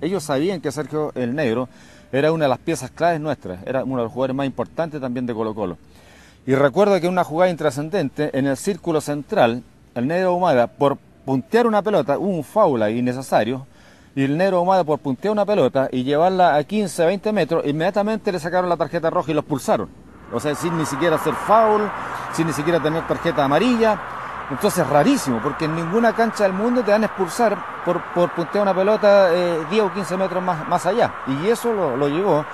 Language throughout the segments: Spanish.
ellos sabían que Sergio el Negro era una de las piezas claves nuestras, era uno de los jugadores más importantes también de Colo Colo. Y recuerdo que una jugada intrascendente en el círculo central, el Negro Humada, por puntear una pelota, un faula innecesario, y el Negro Humada por puntear una pelota y llevarla a 15, 20 metros, inmediatamente le sacaron la tarjeta roja y los pulsaron. O sea, sin ni siquiera hacer foul, sin ni siquiera tener tarjeta amarilla. Entonces es rarísimo, porque en ninguna cancha del mundo te van a expulsar por, por puntear una pelota 10 eh, o 15 metros más, más allá. Y eso lo, lo llevó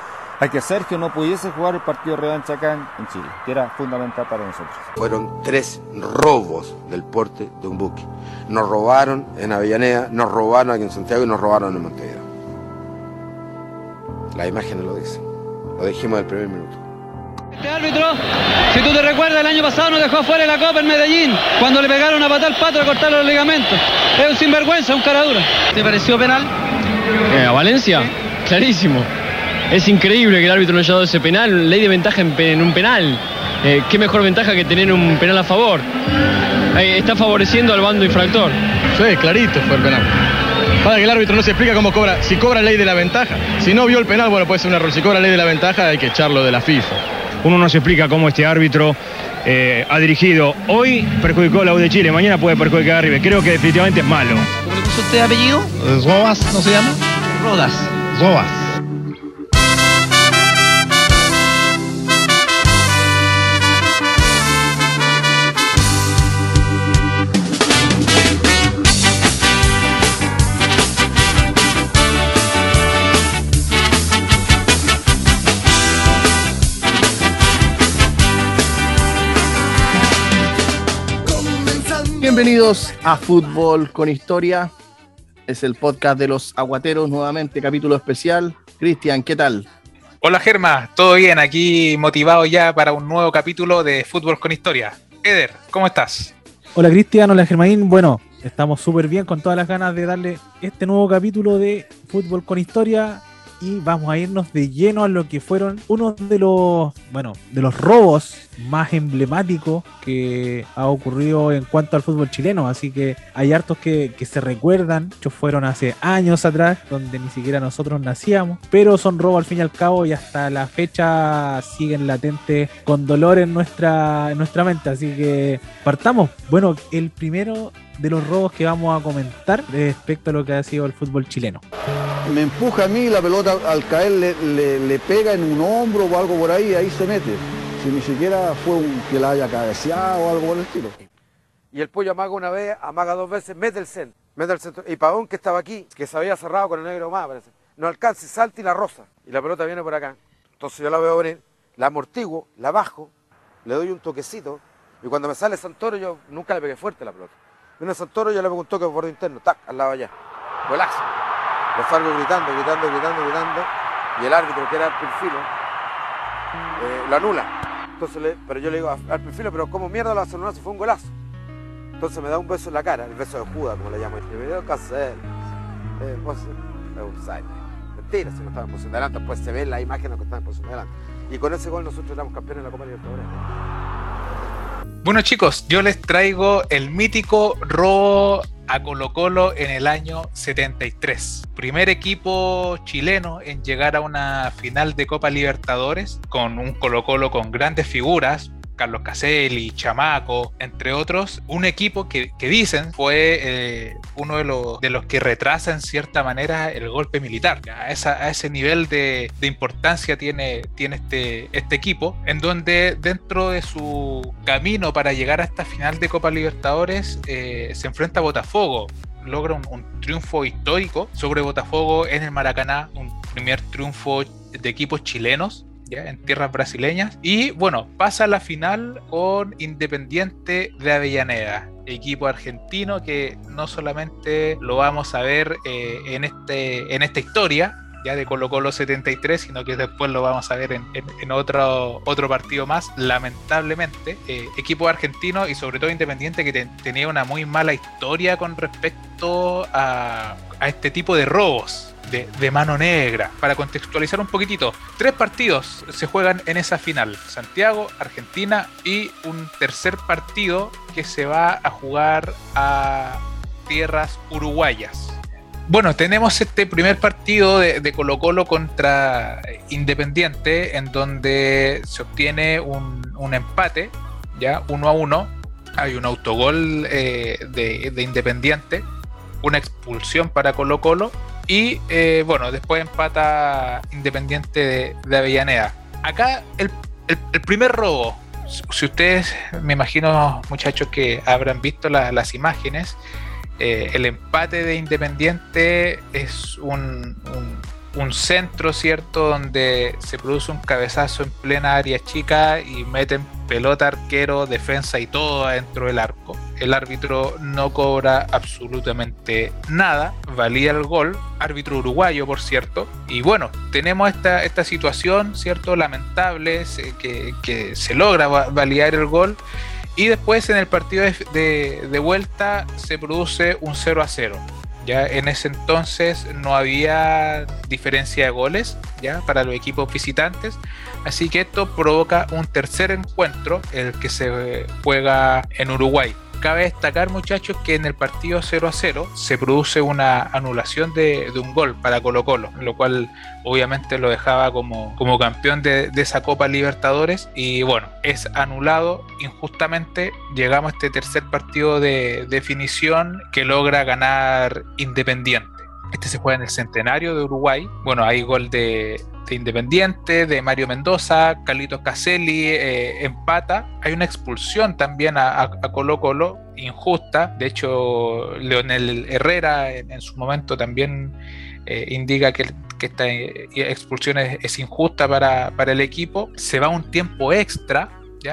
a que Sergio no pudiese jugar el partido revancha acá en Chile, que era fundamental para nosotros. Fueron tres robos del porte de un buque. Nos robaron en Avellaneda, nos robaron aquí en Santiago y nos robaron en Montevideo. Las imágenes lo dicen. Lo dijimos del primer minuto. Este árbitro, si tú te recuerdas, el año pasado nos dejó fuera de la Copa en Medellín, cuando le pegaron a patar al pato a cortar los ligamentos. Es un sinvergüenza, un caradura. ¿Te pareció penal? Eh, ¿A Valencia? Clarísimo. Es increíble que el árbitro no haya dado ese penal, ley de ventaja en, un penal. Eh, ¿Qué mejor ventaja que tener un penal a favor? Eh, está favoreciendo al bando infractor. Sí, clarito fue el penal. Para que el árbitro no se explica cómo cobra, si cobra ley de la ventaja. Si no vio el penal, bueno, puede ser un error. Si cobra ley de la ventaja, hay que echarlo de la FIFA. Uno no se explica cómo este árbitro eh, ha dirigido. Hoy perjudicó a la U de Chile, mañana puede perjudicar a River. Creo que definitivamente es malo. ¿Cómo le puso usted apellido? Robas, ¿no se llama? Rodas. Robas. Bienvenidos a Fútbol con Historia. Es el podcast de los aguateros, nuevamente, capítulo especial. Cristian, ¿qué tal? Hola Germa, todo bien, aquí motivado ya para un nuevo capítulo de Fútbol con Historia. Eder, ¿cómo estás? Hola Cristian, hola Germaín. Bueno, estamos súper bien con todas las ganas de darle este nuevo capítulo de Fútbol con Historia y vamos a irnos de lleno a lo que fueron uno de los, bueno, de los robos más emblemáticos que ha ocurrido en cuanto al fútbol chileno. Así que hay hartos que, se recuerdan, muchos fueron hace años atrás, donde ni siquiera nosotros nacíamos, pero son robos al fin y al cabo y hasta la fecha siguen latentes con dolor en nuestra, en nuestra mente. Así que partamos. Bueno, el primero de los robos que vamos a comentar respecto a lo que ha sido el fútbol chileno me empuja a mí, la pelota al caer le, pega en un hombro o algo por ahí, ahí se mete. Si ni siquiera fue un que la haya cabeceado o algo por el estilo. Y el pollo amaga una vez, amaga dos veces, mete el centro. Mete el centro. Y Pavón que estaba aquí, que se había cerrado con el negro más, parece. No alcanza, salta y la rosa. Y la pelota viene por acá. Entonces yo la veo venir, la amortiguo, la bajo, le doy un toquecito. Y cuando me sale Santoro, yo nunca le pegué fuerte la pelota. Viene Santoro, yo le pego un toque por interno, tac, al lado allá. Golazo. Los salgo gritando, gritando, gritando, gritando. Y el árbitro, que era el perfilo, eh, lo anula. Entonces pero yo le digo al perfilo, pero ¿cómo mierda lo hace si fue un golazo? Entonces me da un beso en la cara, el beso de Judas, como le llamo. Y me dio hacer. Eh, pues, Mentira, si no estaba en posición de adelante, pues se ve la imagen que estaba en posición de adelante. Y con ese gol nosotros éramos campeones de la Copa Libertadores. Bueno chicos, yo les traigo el mítico robo a Colo Colo en el año 73. Primer equipo chileno en llegar a una final de Copa Libertadores con un Colo Colo con grandes figuras, Carlos Caselli, Chamaco, entre otros, un equipo que, dicen fue eh, uno de los, de los que retrasa en cierta manera el golpe militar. A, ese nivel de, importancia tiene, tiene este, este equipo, en donde dentro de su camino para llegar a esta final de Copa Libertadores eh, se enfrenta a Botafogo, logra un, triunfo histórico sobre Botafogo en el Maracaná, un primer triunfo de equipos chilenos en tierras brasileñas. Y bueno, pasa la final con Independiente de Avellaneda, equipo argentino que no solamente lo vamos a ver eh, en, este, en esta historia, ya de Colo Colo 73, sino que después lo vamos a ver en, otro, otro partido más, lamentablemente. Eh, equipo argentino y sobre todo Independiente que tenía una muy mala historia con respecto a, a este tipo de robos de, mano negra. Para contextualizar un poquitito, tres partidos se juegan en esa final. Santiago, Argentina y un tercer partido que se va a jugar a tierras uruguayas. Bueno, tenemos este primer partido de, Colo Colo contra Independiente, en donde se obtiene un, empate, ya uno a uno. Hay un autogol eh, de, Independiente, una expulsión para Colo Colo y eh, bueno, después empata Independiente de, Avellaneda. Acá el, primer robo, si ustedes, me imagino muchachos que habrán visto las imágenes, eh, el empate de Independiente es un, centro, ¿cierto? Donde se produce un cabezazo en plena área chica y meten pelota, arquero, defensa y todo adentro del arco. El árbitro no cobra absolutamente nada, valía el gol, árbitro uruguayo, por cierto. Y bueno, tenemos esta, esta situación, ¿cierto? Lamentable, que, que se logra validar el gol y después en el partido de, vuelta se produce un 0 a 0. Ya en ese entonces no había diferencia de goles ya para los equipos visitantes, así que esto provoca un tercer encuentro, el que se juega en Uruguay cabe destacar, muchachos, que en el partido 0 a 0 se produce una anulación de, un gol para Colo Colo, lo cual obviamente lo dejaba como, campeón de, esa Copa Libertadores. Y bueno, es anulado injustamente. Llegamos a este tercer partido de definición que logra ganar Independiente. Este se juega en el centenario de Uruguay. Bueno, hay gol de, de Independiente, de Mario Mendoza, Carlitos Caselli eh, empata. Hay una expulsión también a, Colo Colo, injusta. De hecho, Leonel Herrera en, su momento también eh, indica que, esta eh, expulsión es, injusta para, para el equipo. Se va un tiempo extra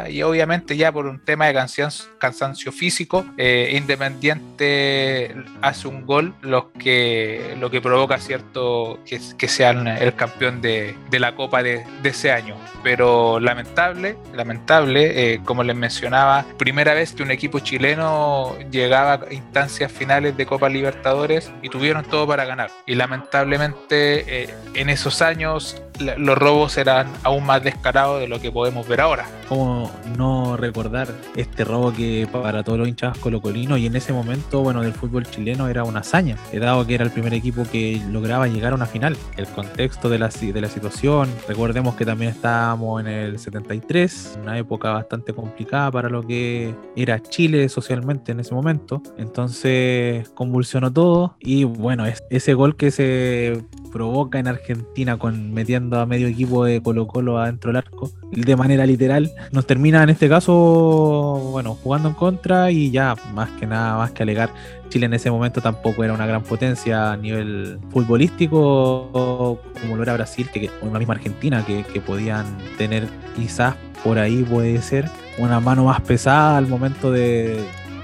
y obviamente ya por un tema de cansancio, físico, eh, Independiente hace un gol, lo que, lo que provoca cierto que, que sean el campeón de, la Copa de, ese año. Pero lamentable, lamentable, eh, como les mencionaba, primera vez que un equipo chileno llegaba a instancias finales de Copa Libertadores y tuvieron todo para ganar. Y lamentablemente eh, en esos años los robos eran aún más descarados de lo que podemos ver ahora. ¿Cómo no recordar este robo que para todos los hinchas colocolinos y en ese momento, bueno, del fútbol chileno era una hazaña, dado que era el primer equipo que lograba llegar a una final. El contexto de la, de la situación, recordemos que también estábamos en el 73, una época bastante complicada para lo que era Chile socialmente en ese momento, entonces convulsionó todo y bueno, ese gol que se provoca en Argentina con metiendo a medio equipo de Colo Colo adentro del arco, de manera literal, nos termina en este caso, bueno, jugando en contra y ya más que nada, más que alegar, Chile en ese momento tampoco era una gran potencia a nivel futbolístico como lo era Brasil, que, o la misma Argentina, que, podían tener quizás por ahí puede ser una mano más pesada al momento de,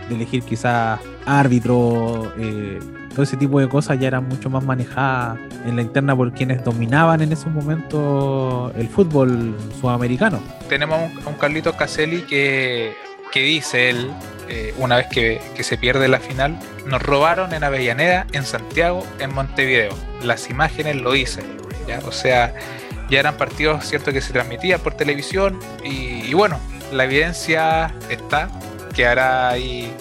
elegir quizás árbitro, eh, todo ese tipo de cosas ya eran mucho más manejadas en la interna por quienes dominaban en ese momento el fútbol sudamericano. Tenemos a un, Carlito Caselli que, que dice él, eh, una vez que, se pierde la final, nos robaron en Avellaneda, en Santiago, en Montevideo. Las imágenes lo dicen, ¿ya? o sea, ya eran partidos cierto que se transmitían por televisión y, bueno, la evidencia está, que hará ahí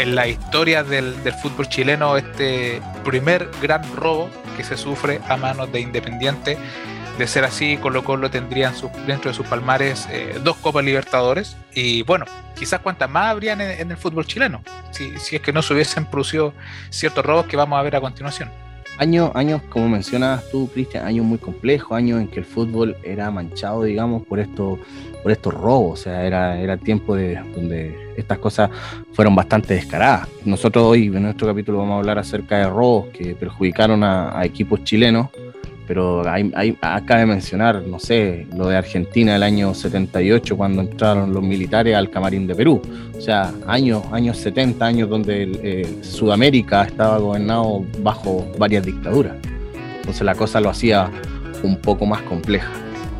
en la historia del, fútbol chileno este primer gran robo que se sufre a manos de Independiente. De ser así, Colo Colo tendrían dentro de sus palmares eh, dos Copas Libertadores y bueno, quizás cuántas más habrían en, el fútbol chileno, si, si, es que no se hubiesen producido ciertos robos que vamos a ver a continuación. Años, años, como mencionas tú, Cristian, años muy complejos, años en que el fútbol era manchado, digamos, por estos, por estos robos. O sea, era, era tiempo de donde estas cosas fueron bastante descaradas. Nosotros hoy en nuestro capítulo vamos a hablar acerca de robos que perjudicaron a equipos chilenos pero hay, hay, acá de mencionar, no sé, lo de Argentina el año 78 cuando entraron los militares al camarín de Perú. O sea, años, años 70, años donde eh, Sudamérica estaba gobernado bajo varias dictaduras. Entonces la cosa lo hacía un poco más compleja.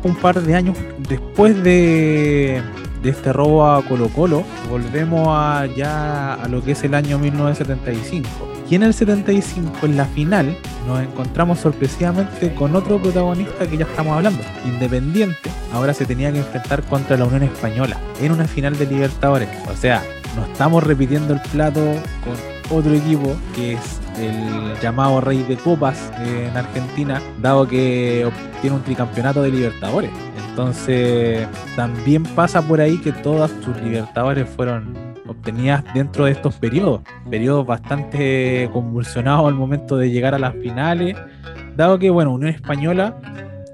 Un par de años después de, de este robo a Colo Colo, volvemos a ya a lo que es el año 1975 y en el 75, en la final, nos encontramos sorpresivamente con otro protagonista que ya estamos hablando. Independiente, ahora se tenía que enfrentar contra la Unión Española en una final de Libertadores. O sea, no estamos repitiendo el plato con otro equipo que es el llamado Rey de Copas en Argentina, dado que obtiene un tricampeonato de Libertadores. Entonces, también pasa por ahí que todas sus Libertadores fueron obtenidas dentro de estos periodos, periodos bastante convulsionados al momento de llegar a las finales, dado que, bueno, Unión Española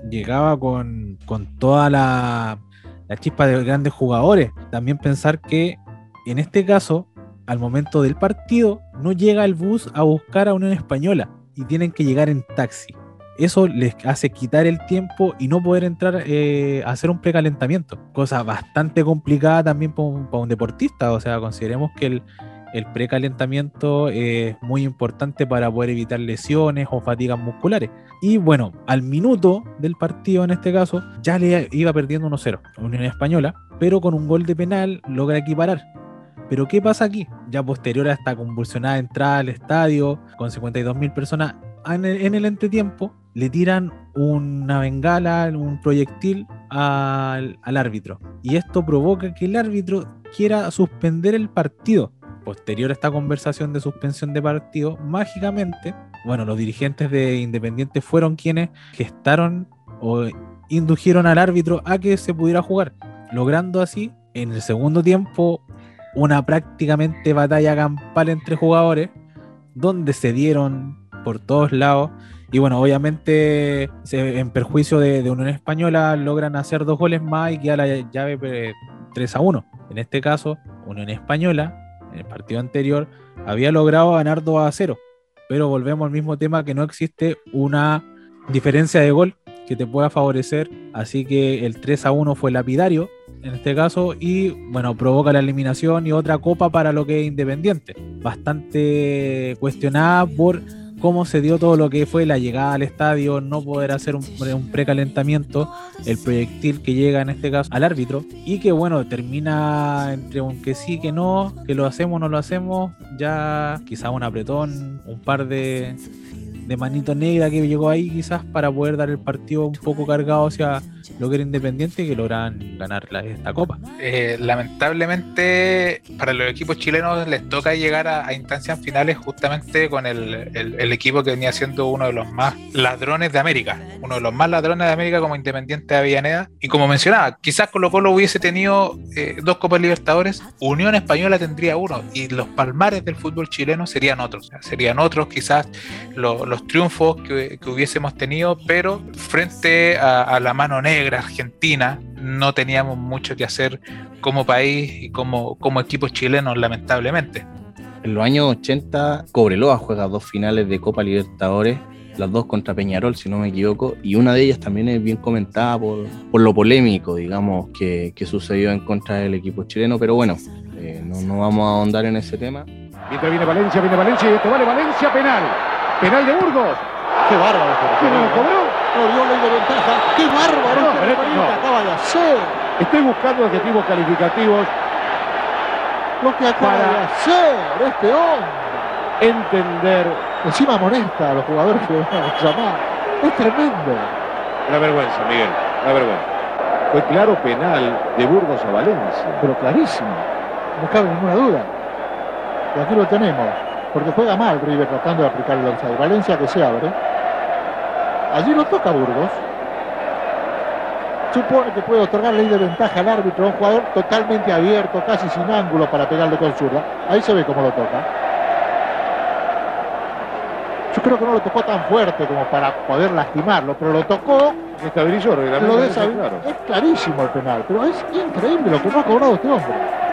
llegaba con, con toda la, la chispa de grandes jugadores. También pensar que en este caso, al momento del partido, no llega el bus a buscar a Unión Española y tienen que llegar en taxi. Eso les hace quitar el tiempo y no poder entrar eh, a hacer un precalentamiento. Cosa bastante complicada también para un, deportista. O sea, consideremos que el, precalentamiento es muy importante para poder evitar lesiones o fatigas musculares. Y bueno, al minuto del partido en este caso, ya le iba perdiendo 1-0 a Unión Española, pero con un gol de penal logra equiparar. Pero ¿qué pasa aquí? Ya posterior a esta convulsionada entrada al estadio, con 52.000 personas, en el, en el entretiempo le tiran una bengala, un proyectil al, al árbitro. Y esto provoca que el árbitro quiera suspender el partido posterior a esta conversación de suspensión de partido, mágicamente, bueno, los dirigentes de Independiente fueron quienes gestaron o indujeron al árbitro a que se pudiera jugar, logrando así en el segundo tiempo una prácticamente batalla campal entre jugadores, donde se dieron por todos lados. Y bueno, obviamente en perjuicio de, de, Unión Española logran hacer dos goles más y queda la llave eh, 3 a 1. En este caso, Unión Española en el partido anterior, había logrado ganar 2 a 0. Pero volvemos al mismo tema que no existe una diferencia de gol que te pueda favorecer. Así que el 3 a 1 fue lapidario en este caso y bueno, provoca la eliminación y otra copa para lo que es Independiente. Bastante cuestionada por cómo se dio todo lo que fue la llegada al estadio, no poder hacer un, precalentamiento, el proyectil que llega en este caso al árbitro y que bueno, termina entre un que sí, que no, que lo hacemos, no lo hacemos, ya quizá un apretón, un par de, de manito negra que llegó ahí quizás para poder dar el partido un poco cargado hacia lo que era Independiente y que lograran ganar esta copa. Eh, lamentablemente para los equipos chilenos les toca llegar a, instancias finales justamente con el, el, equipo que venía siendo uno de los más ladrones de América, uno de los más ladrones de América como Independiente de Avellaneda. Y como mencionaba, quizás Colo Colo hubiese tenido eh, dos Copas Libertadores, Unión Española tendría uno y los palmares del fútbol chileno serían otros, serían otros quizás lo, los triunfos que, que, hubiésemos tenido, pero frente a, a la mano negra argentina no teníamos mucho que hacer como país y como, como equipos chilenos, lamentablemente. En los años 80, Cobreloa juega dos finales de Copa Libertadores, las dos contra Peñarol, si no me equivoco, y una de ellas también es bien comentada por, por lo polémico, digamos, que, que, sucedió en contra del equipo chileno, pero bueno, eh, no, no, vamos a ahondar en ese tema. Mientras viene Valencia, viene Valencia y esto vale Valencia, penal. Penal de Burgos. Qué bárbaro. ¿Quién lo cobró? No dio ley de ventaja. ¡Qué bárbaro! No, pero no. acaba de hacer. Estoy buscando adjetivos calificativos. Lo que acaba para de hacer este hombre. Entender. Encima amonesta a los jugadores que van a llamar. Es tremendo. Una vergüenza, Miguel. Una vergüenza. Fue claro penal de Burgos a Valencia. Pero clarísimo. No cabe ninguna duda. Y aquí lo tenemos. Porque juega mal River tratando de aplicar el offside. Valencia que se abre. Allí lo toca Burgos. Supone que puede otorgar ley de ventaja al árbitro a un jugador totalmente abierto, casi sin ángulo para pegarle con zurda. Ahí se ve cómo lo toca. Yo creo que no lo tocó tan fuerte como para poder lastimarlo, pero lo tocó. Estabilizó, lo claro. Es clarísimo el penal, pero es increíble lo que no ha cobrado este hombre.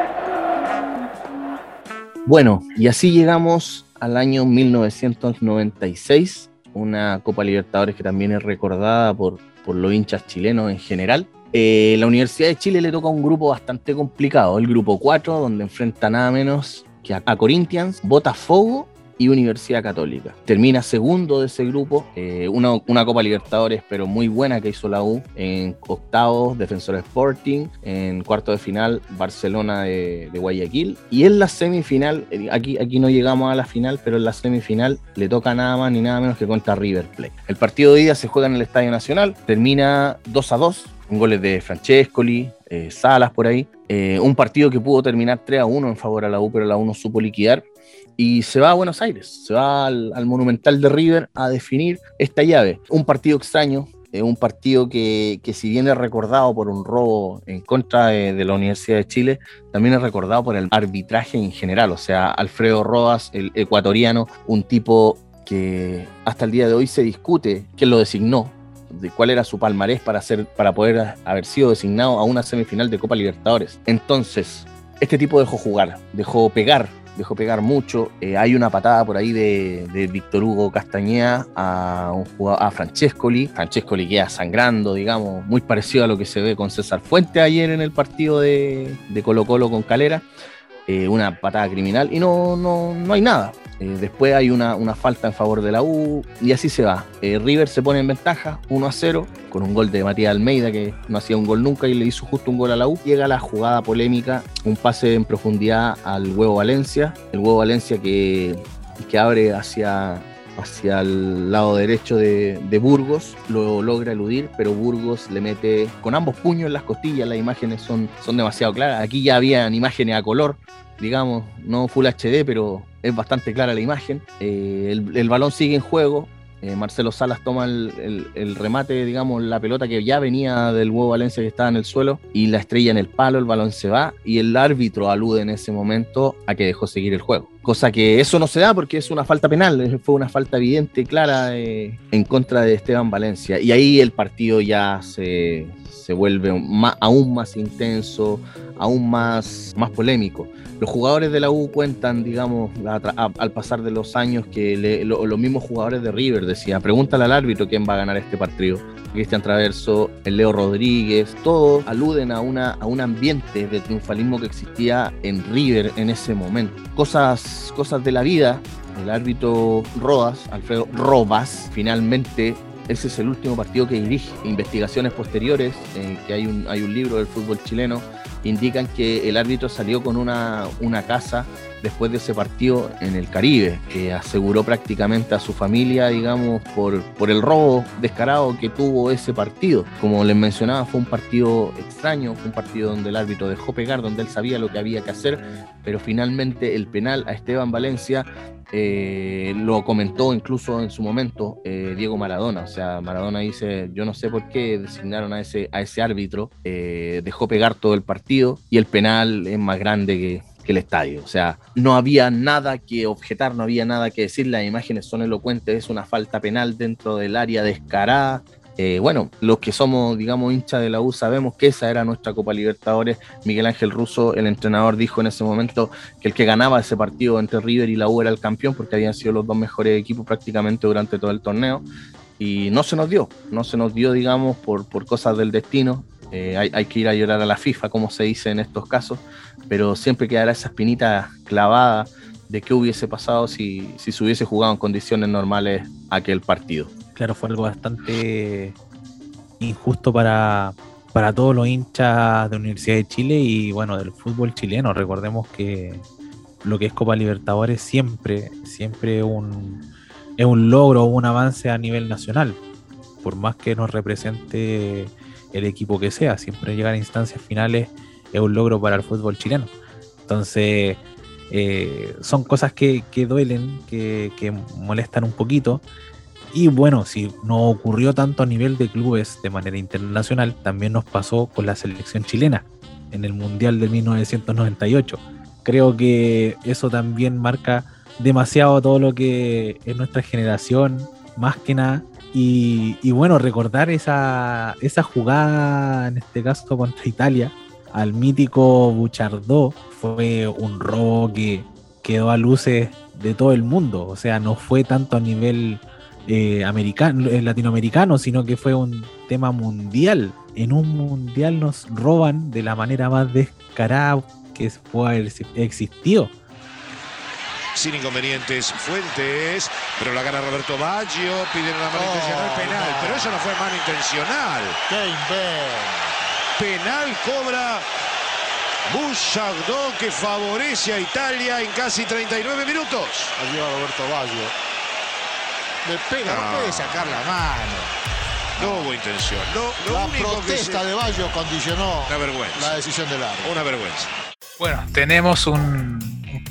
Bueno, y así llegamos al año 1996 una Copa Libertadores que también es recordada por, por los hinchas chilenos en general. Eh, la Universidad de Chile le toca un grupo bastante complicado, el grupo 4, donde enfrenta nada menos que a, a Corinthians, Botafogo y Universidad Católica. Termina segundo de ese grupo, eh, una, una, Copa Libertadores, pero muy buena que hizo la U. En octavos, Defensor Sporting. En cuarto de final, Barcelona de, Guayaquil. Y en la semifinal, eh, aquí, aquí no llegamos a la final, pero en la semifinal le toca nada más ni nada menos que contra River Plate. El partido de día se juega en el Estadio Nacional, termina 2 a 2 con goles de Francescoli, eh, Salas por ahí. Un partido que pudo terminar 3 a 1 en favor a la U, pero la U no supo liquidar. Y se va a Buenos Aires, se va al, al Monumental de River a definir esta llave. Un partido extraño, es un partido que, si bien es recordado por un robo en contra de, de, la Universidad de Chile, también es recordado por el arbitraje en general. O sea, Alfredo Rodas, el ecuatoriano, un tipo que hasta el día de hoy se discute quién lo designó, de cuál era su palmarés para, ser, para poder haber sido designado a una semifinal de Copa Libertadores. Entonces, este tipo dejó jugar, dejó pegar dejó pegar mucho. Eh, hay una patada por ahí de, de Víctor Hugo Castañeda a, un jugador, a Francescoli. Francescoli queda sangrando, digamos, muy parecido a lo que se ve con César Fuente ayer en el partido de, de Colo Colo con Calera. Eh, una patada criminal y no, no, no hay nada. Eh, después hay una, una, falta en favor de la U y así se va. Eh, River se pone en ventaja 1 a 0 con un gol de Matías Almeida que no hacía un gol nunca y le hizo justo un gol a la U. Llega la jugada polémica, un pase en profundidad al Huevo Valencia. El Huevo Valencia que, que abre hacia, hacia el lado derecho de, Burgos, lo logra eludir, pero Burgos le mete con ambos puños en las costillas, las imágenes son, son demasiado claras. Aquí ya habían imágenes a color, digamos, no Full HD, pero es bastante clara la imagen. Eh, el, balón sigue en juego. Eh, Marcelo Salas toma el, el, el, remate, digamos, la pelota que ya venía del huevo Valencia que estaba en el suelo y la estrella en el palo, el balón se va y el árbitro alude en ese momento a que dejó seguir el juego. Cosa que eso no se da porque es una falta penal, fue una falta evidente, clara eh, en contra de Esteban Valencia. Y ahí el partido ya se, se vuelve aún más intenso, aún más, más polémico. Los jugadores de la U cuentan, digamos, al pasar de los años que le, lo, los mismos jugadores de River decían, pregúntale al árbitro quién va a ganar este partido. Cristian Traverso, el Leo Rodríguez, todos aluden a, una, a un ambiente de triunfalismo que existía en River en ese momento. Cosas, cosas de la vida, el árbitro Rodas, Alfredo Robas, finalmente ese es el último partido que dirige. Investigaciones posteriores, eh, que hay un, hay un libro del fútbol chileno, indican que el árbitro salió con una, una casa después de ese partido en el Caribe, que aseguró prácticamente a su familia, digamos, por, por el robo descarado que tuvo ese partido. Como les mencionaba, fue un partido extraño, fue un partido donde el árbitro dejó pegar, donde él sabía lo que había que hacer, pero finalmente el penal a Esteban Valencia eh, lo comentó incluso en su momento eh, Diego Maradona. O sea, Maradona dice, yo no sé por qué designaron a ese, a ese árbitro, eh, dejó pegar todo el partido y el penal es más grande que, que el estadio. O sea, no había nada que objetar, no había nada que decir, las imágenes son elocuentes, es una falta penal dentro del área descarada. Eh, bueno, los que somos, digamos, hinchas de la U sabemos que esa era nuestra Copa Libertadores. Miguel Ángel Russo, el entrenador, dijo en ese momento que el que ganaba ese partido entre River y la U era el campeón porque habían sido los dos mejores equipos prácticamente durante todo el torneo. Y no se nos dio, no se nos dio, digamos, por, cosas del destino. Eh, hay, que ir a llorar a la FIFA, como se dice en estos casos, pero siempre quedará esa espinita clavada de qué hubiese pasado si se hubiese jugado en condiciones normales aquel partido. Claro, fue algo bastante injusto para, para todos los hinchas de Universidad de Chile y bueno, del fútbol chileno. Recordemos que lo que es Copa Libertadores siempre, siempre un, es un logro, un avance a nivel nacional. Por más que nos represente el equipo que sea, siempre llegar a instancias finales es un logro para el fútbol chileno. Entonces, eh, son cosas que, duelen, que, molestan un poquito. Y bueno, si no ocurrió tanto a nivel de clubes de manera internacional, también nos pasó con la selección chilena en el Mundial de 1998. Creo que eso también marca demasiado todo lo que es nuestra generación, más que nada. Y, bueno, recordar esa, esa jugada, en este caso contra Italia, al mítico Buchardó, fue un robo que quedó a luces de todo el mundo. O sea, no fue tanto a nivel eh, americano, eh, latinoamericano, sino que fue un tema mundial. En un mundial nos roban de la manera más descarada que pueda haber existido sin inconvenientes Fuentes, pero la gana Roberto Baggio, piden una mano oh, intencional penal, no. pero eso no fue mano intencional. ¡Qué Penal cobra Bouchardon que favorece a Italia en casi 39 minutos. Allí va Roberto Baggio. Le pega, no, no puede sacar la mano. No, hubo intención. Lo, lo la protesta se... de Baggio condicionó la decisión del árbitro. Una vergüenza. Bueno, tenemos un,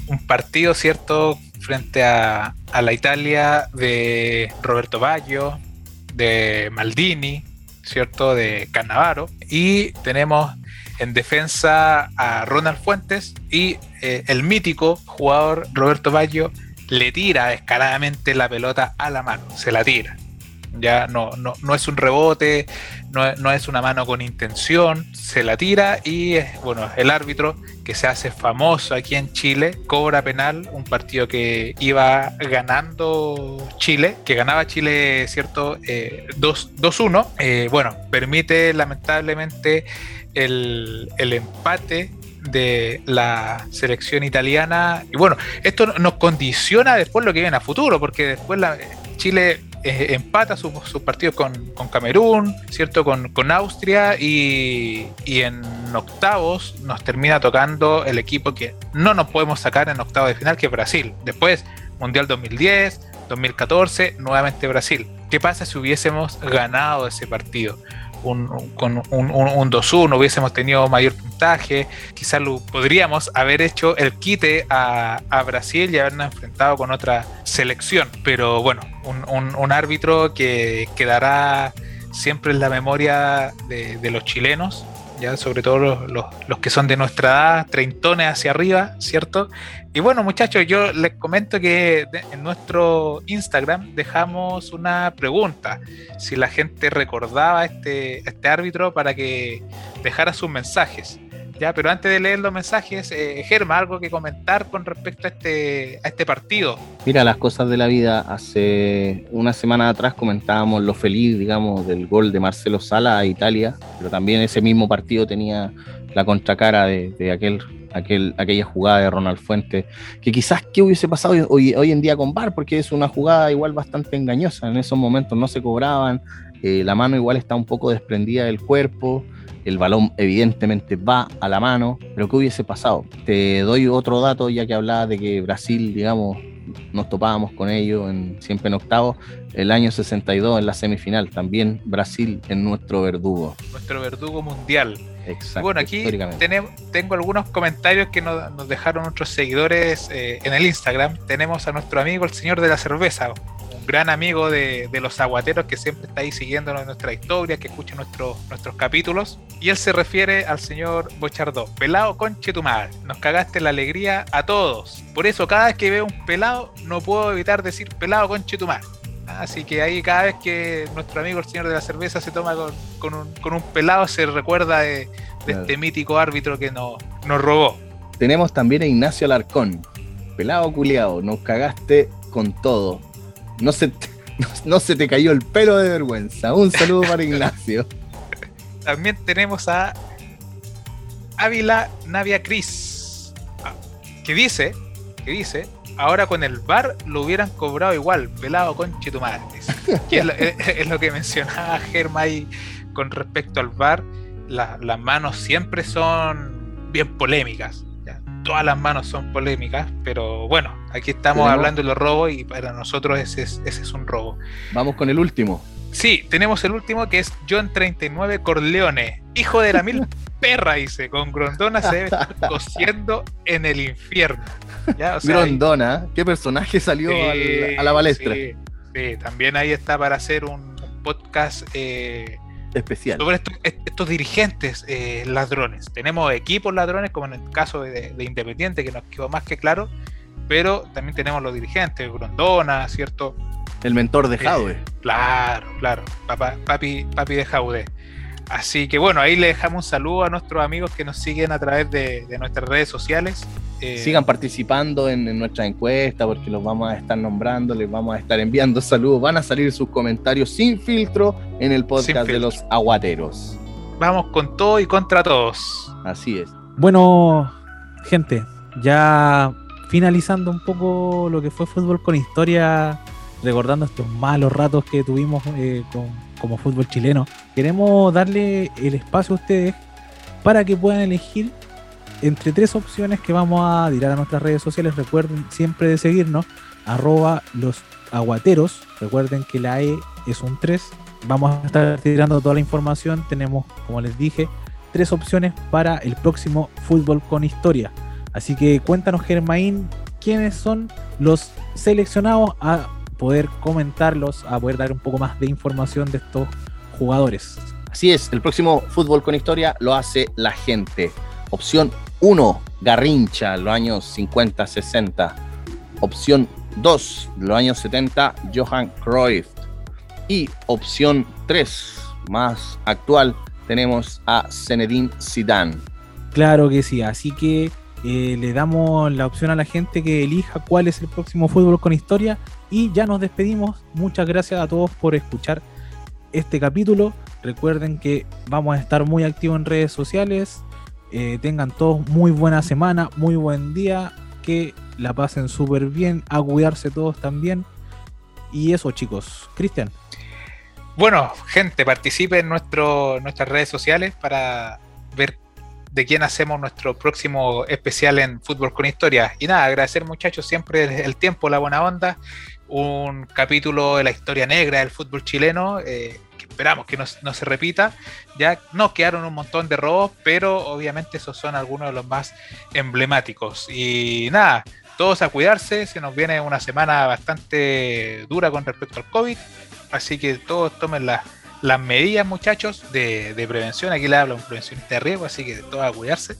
un partido, ¿cierto? frente a, a la Italia de Roberto Baggio, de Maldini, ¿cierto? De Cannavaro. Y tenemos en defensa a Ronald Fuentes y eh, el mítico jugador Roberto Baggio le tira descaradamente la pelota a la mano, se la tira. Ya no, no, no es un rebote, no, no, es una mano con intención, se la tira y bueno, el árbitro que se hace famoso aquí en Chile cobra penal, un partido que iba ganando Chile, que ganaba Chile, ¿cierto? Eh, 2-1. Eh, bueno, permite lamentablemente el, el empate de la selección italiana. Y bueno, esto nos condiciona después lo que viene a futuro, porque después la, Chile eh, empata sus su partidos con, con, Camerún, ¿cierto? Con, con Austria y, y, en octavos nos termina tocando el equipo que no nos podemos sacar en octavos de final, que es Brasil. Después, Mundial 2010, 2014, nuevamente Brasil. ¿Qué pasa si hubiésemos ganado ese partido? Un, un, un, un 2-1 hubiésemos tenido mayor puntaje, quizás lo podríamos haber hecho el quite a, Brasil y habernos enfrentado con otra selección. Pero bueno, un, árbitro que quedará siempre en la memoria de los chilenos, ya sobre todo los, los, los, que son de nuestra edad, treintones hacia arriba, ¿cierto? Y bueno, muchachos, yo les comento que en nuestro Instagram dejamos una pregunta, si la gente recordaba a este, este árbitro para que dejara sus mensajes. Pero antes de leer los mensajes, eh, Germa, algo que comentar con respecto a este, a este partido. Mira, las cosas de la vida. Hace una semana atrás comentábamos lo feliz, digamos, del gol de Marcelo Sala a Italia, pero también ese mismo partido tenía la contracara de, de aquel aquel, aquella jugada de Ronald Fuentes, que quizás qué hubiese pasado hoy, hoy en día con VAR, porque es una jugada igual bastante engañosa, en esos momentos no se cobraban, eh, la mano igual está un poco desprendida del cuerpo, el balón evidentemente va a la mano, pero ¿qué hubiese pasado? Te doy otro dato, ya que hablaba de que Brasil, digamos, nos topábamos con ellos en, siempre en octavos, el año 62 en la semifinal, también Brasil en nuestro verdugo. Nuestro verdugo mundial. Exacto, bueno, aquí tenemos, tengo algunos comentarios que nos, nos dejaron nuestros seguidores eh, en el Instagram. Tenemos a nuestro amigo el señor de la cerveza, gran amigo de, de los aguateros que siempre está ahí siguiéndonos nuestra historia, que escucha nuestro, nuestros capítulos. Y él se refiere al señor Bochardó. Pelado conche tu madre, nos cagaste la alegría a todos. Por eso cada vez que veo un pelado no puedo evitar decir pelado conche tu madre. Así que ahí cada vez que nuestro amigo el señor de la cerveza se toma con, con, un, con un, pelado se recuerda de, de claro. este mítico árbitro que nos, nos robó. Tenemos también a Ignacio Alarcón. Pelado culiado, nos cagaste con todo. No se, te, no, se te cayó el pelo de vergüenza. Un saludo para Ignacio. también tenemos a Ávila Navia Cris, que dice, que dice, ahora con el bar lo hubieran cobrado igual, pelado con que es lo, que mencionaba Germa ahí con respecto al bar. La, las manos siempre son bien polémicas. Todas las manos son polémicas, pero bueno, aquí estamos hablando de los robos y para nosotros ese es, ese es un robo. Vamos con el último. Sí, tenemos el último que es John 39 Corleone, hijo de la mil perra, dice, con Grondona se debe estar cosiendo en el infierno. ¿Ya? O sea, Grondona, ahí... ¿qué personaje salió sí, al, a la balestra? Sí, sí, también ahí está para hacer un podcast eh, especial sobre estos, estos dirigentes eh, ladrones. Tenemos equipos ladrones, como en el caso de, de Independiente, que nos quedó más que claro, pero también tenemos los dirigentes, Grondona, ¿cierto? El mentor de Jaude. Eh, claro, claro. Papá, papi, papi de Jaude. Así que bueno, ahí le dejamos un saludo a nuestros amigos que nos siguen a través de, de nuestras redes sociales. Eh, Sigan participando en, en, nuestra encuesta porque los vamos a estar nombrando, les vamos a estar enviando saludos. Van a salir sus comentarios sin filtro en el podcast de los aguateros. Vamos con todo y contra todos. Así es. Bueno, gente, ya finalizando un poco lo que fue fútbol con historia recordando estos malos ratos que tuvimos eh, con, como fútbol chileno, queremos darle el espacio a ustedes para que puedan elegir entre tres opciones que vamos a tirar a nuestras redes sociales. Recuerden siempre de seguirnos, arroba los aguateros. Recuerden que la E es un 3. Vamos a estar tirando toda la información. Tenemos, como les dije, tres opciones para el próximo fútbol con historia. Así que cuéntanos, Germain, quiénes son los seleccionados a poder comentarlos, a poder dar un poco más de información de estos jugadores. Así es, el próximo Fútbol con Historia lo hace la gente. Opción 1, Garrincha, los años 50-60. Opción 2, los años 70, Johan Cruyff. Y opción 3, más actual, tenemos a Zinedine Zidane. Claro que sí, así que eh, le damos la opción a la gente que elija cuál es el próximo fútbol con historia y ya nos despedimos. Muchas gracias a todos por escuchar este capítulo. Recuerden que vamos a estar muy activos en redes sociales. Eh, tengan todos muy buena semana, muy buen día. Que la pasen súper bien. A cuidarse todos también. Y eso, chicos. Cristian. Bueno, gente, participe en nuestro, nuestras redes sociales para ver de quién hacemos nuestro próximo especial en Fútbol con Historia. Y nada, agradecer muchachos siempre el tiempo, la buena onda. Un capítulo de la historia negra del fútbol chileno. Eh, que esperamos que no, se repita. Ya nos quedaron un montón de robos, pero obviamente esos son algunos de los más emblemáticos. Y nada, todos a cuidarse. Se nos viene una semana bastante dura con respecto al COVID Así que todos tomen las medidas, muchachos, de, prevención. Aquí le habla un prevencionista de riesgo, así que todos a cuidarse.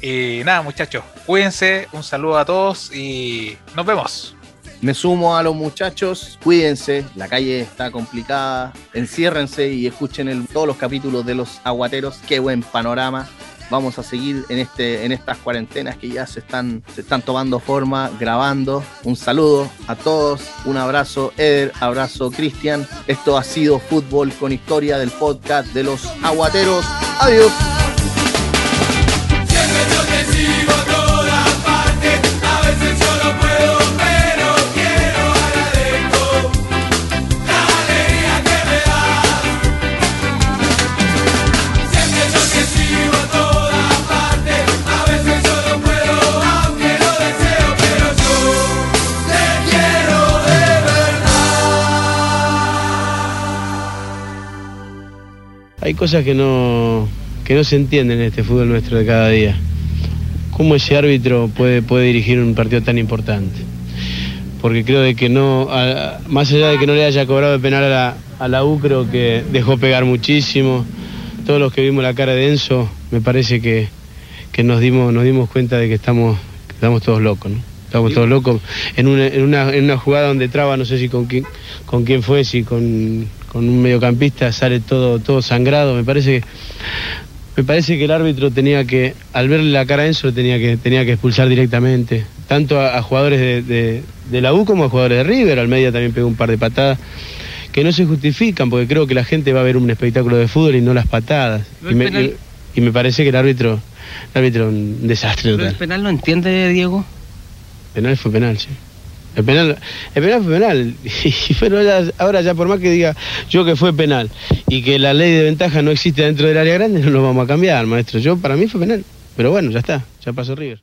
Y nada, muchachos, cuídense. Un saludo a todos y nos vemos. Me sumo a los muchachos, cuídense, la calle está complicada, enciérrense y escuchen todos los capítulos de los aguateros, qué buen panorama vamos a seguir en, este, en estas cuarentenas que ya se están, se están tomando forma, grabando. Un saludo a todos, un abrazo Eder, abrazo Cristian. Esto ha sido Fútbol con Historia del podcast de los Aguateros. Adiós. Cosas que no, que no se entienden en este fútbol nuestro de cada día. ¿Cómo ese árbitro puede, puede dirigir un partido tan importante? Porque creo de que no, más allá de que no le haya cobrado el penal a la, a la U, creo que dejó pegar muchísimo. Todos los que vimos la cara de Enzo, me parece que, nos, dimos, nos dimos cuenta de que estamos, estamos todos locos, ¿no? Estamos todos locos. En una, en una, en una jugada donde traba, no sé si con quién, con quién fue, si con con un mediocampista sale todo, todo sangrado. Me parece, me parece que el árbitro tenía que, al verle la cara a Enzo, tenía que, tenía que expulsar directamente, tanto a, jugadores de, la U como a jugadores de River. Al media también pegó un par de patadas que no se justifican, porque creo que la gente va a ver un espectáculo de fútbol y no las patadas. Y me, y, me, parece que el árbitro, el árbitro un desastre ¿El penal no entiende, Diego? Penal fue penal, sí. El penal, el penal fue penal. Y bueno, ahora ya por más que diga yo que fue penal y que la ley de ventaja no existe dentro del área grande, no lo vamos a cambiar, maestro. Yo para mí fue penal. Pero bueno, ya está, ya pasó River.